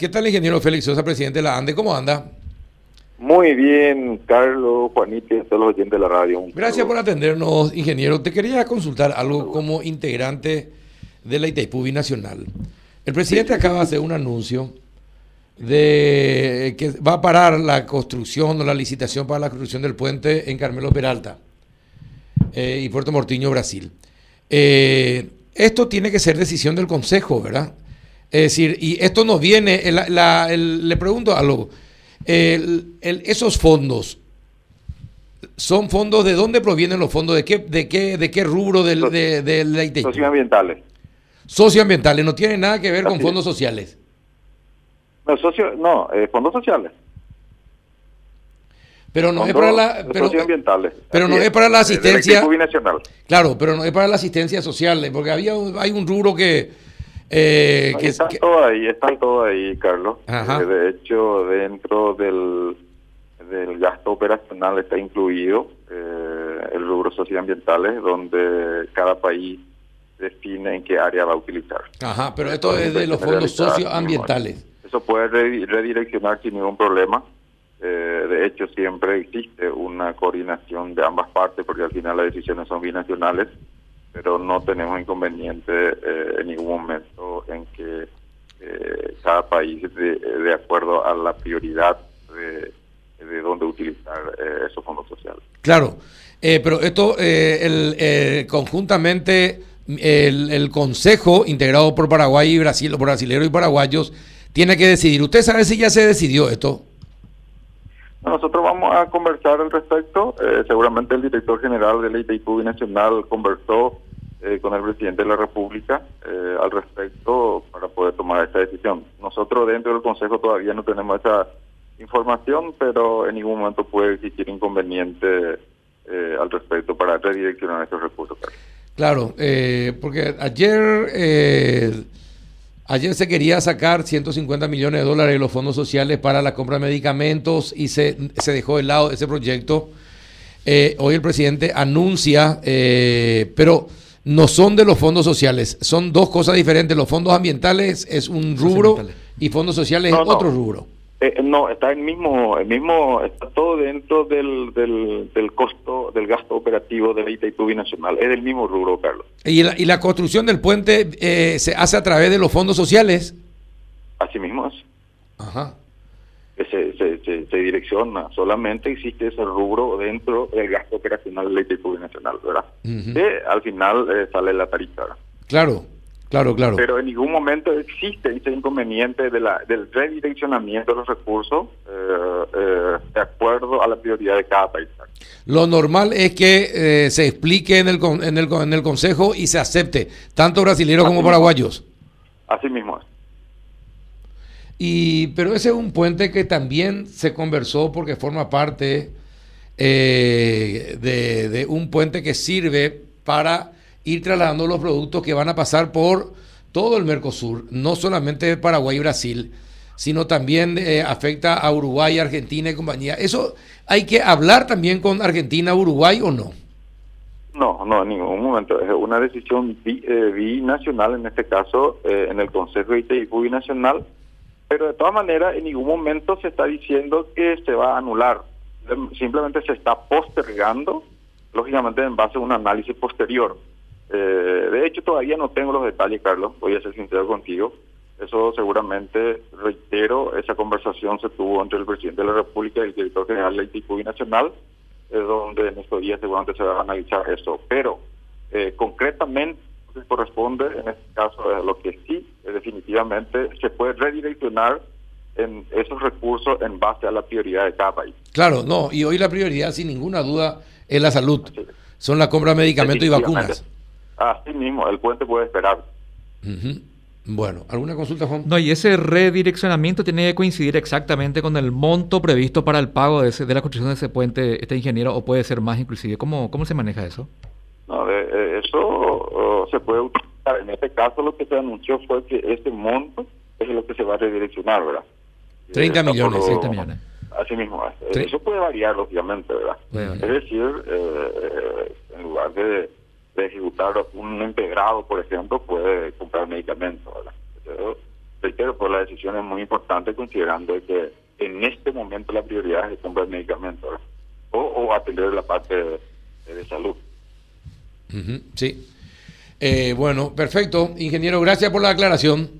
¿Qué tal, ingeniero Félix Sosa, presidente de la ANDE? ¿Cómo anda? Muy bien, Carlos, Juanito y todos los oyentes de la radio. Gracias por atendernos, ingeniero. Te quería consultar algo como integrante de la Itaipú Binacional. El presidente acaba de hacer un anuncio de que va a parar la construcción o la licitación para la construcción del puente en Carmelo Peralta eh, y Puerto Mortiño, Brasil. Eh, esto tiene que ser decisión del Consejo, ¿verdad? Es decir, y esto nos viene, le pregunto algo, esos fondos, ¿son fondos de dónde provienen los fondos? ¿De qué, de qué, de qué rubro del, de, de, la Socioambientales. Socioambientales, no tiene nada que ver con fondos sociales. No, socio, no eh, fondos sociales. Pero no es para la pero, pero no es, para la asistencia claro pero no es para la asistencia social porque había hay un rubro que eh, que, están todos ahí, están todos ahí, Carlos. Eh, de hecho, dentro del, del gasto operacional está incluido eh, el rubro socioambientales, donde cada país define en qué área va a utilizar. Ajá, pero esto es de los fondos socioambientales. Eso puede redireccionar sin ningún problema. Eh, de hecho, siempre existe una coordinación de ambas partes, porque al final las decisiones son binacionales pero no tenemos inconveniente eh, en ningún momento en que eh, cada país, de, acuerdo a la prioridad de, de dónde utilizar eh, esos fondos sociales. Claro, pero esto el, conjuntamente el, el, Consejo integrado por Paraguay y Brasil, por brasileños y paraguayos, tiene que decidir. ¿Usted sabe si ya se decidió esto? Nosotros vamos a conversar al respecto. Eh, seguramente el director general de la Nacional conversó eh, con el presidente de la República eh, al respecto para poder tomar esta decisión. Nosotros dentro del Consejo todavía no tenemos esa información, pero en ningún momento puede existir inconveniente al respecto para redireccionar estos recursos. Claro, porque ayer Ayer se quería sacar 150 millones de dólares de los fondos sociales para la compra de medicamentos y se, se dejó de lado ese proyecto. Eh, hoy el presidente anuncia, eh, pero no son de los fondos sociales, son dos cosas diferentes. Los fondos ambientales es un rubro y fondos sociales es otro rubro. Eh, no, está el mismo, el mismo, está todo dentro del, del, del costo del gasto operativo de la Binacional. Es del mismo rubro, Carlos. ¿Y la, y la construcción del puente eh, se hace a través de los fondos sociales? Así mismo es. Ajá. Se, se, se, direcciona, solamente existe ese rubro dentro del gasto operacional de la Itaipú Binacional, ¿verdad? Que al final eh, sale la tarifa. Claro. Claro, claro. Pero en ningún momento existe ese inconveniente de la, del redireccionamiento de los recursos eh, eh, de acuerdo a la prioridad de cada país. Lo normal es que eh, se explique en el, en, el, en el Consejo y se acepte, tanto brasileños como paraguayos. Así mismo es. Y, pero ese es un puente que también se conversó porque forma parte de, de un puente que sirve para ir trasladando los productos que van a pasar por todo el Mercosur, no solamente Paraguay y Brasil, sino también eh, afecta a Uruguay, Argentina y compañía. ¿Eso hay que hablar también con Argentina, Uruguay o no? No, no, en ningún momento. Es una decisión eh, binacional, en este caso, eh, en el Consejo de ITIQ binacional, pero de todas maneras, en ningún momento se está diciendo que se va a anular. Simplemente se está postergando, lógicamente en base a un análisis posterior. Eh, de hecho, todavía no tengo los detalles, Carlos, voy a ser sincero contigo. Eso seguramente, reitero, esa conversación se tuvo entre el presidente de la República y el director general del ITICUBI Nacional, es donde en estos días seguramente se va a analizar eso. Pero eh, concretamente, que corresponde en este caso es lo que sí, definitivamente se puede redireccionar en esos recursos en base a la prioridad de cada país. Claro, no, y hoy la prioridad, sin ninguna duda, es la salud. Son la compra de medicamentos y vacunas. Así mismo, el puente puede esperar. Bueno, ¿alguna consulta, Juan? No, y ese redireccionamiento tiene que coincidir exactamente con el monto previsto para el pago de, ese, de la construcción de ese puente, este ingeniero, o puede ser más inclusive. ¿Cómo, cómo se maneja eso? No, eh, eso se puede utilizar. En este caso lo que se anunció fue que este monto es lo que se va a redireccionar, ¿verdad? 30 millones, 30 millones. Así mismo, eso puede variar, lógicamente, ¿verdad? Es decir, eh, eh, en lugar de de ejecutar un integrado, por ejemplo, puede comprar medicamentos. reitero, pues la decisión es muy importante considerando que en este momento la prioridad es comprar medicamentos o, o, atender la parte de, de salud. sí. Eh, bueno, perfecto. Ingeniero, gracias por la aclaración.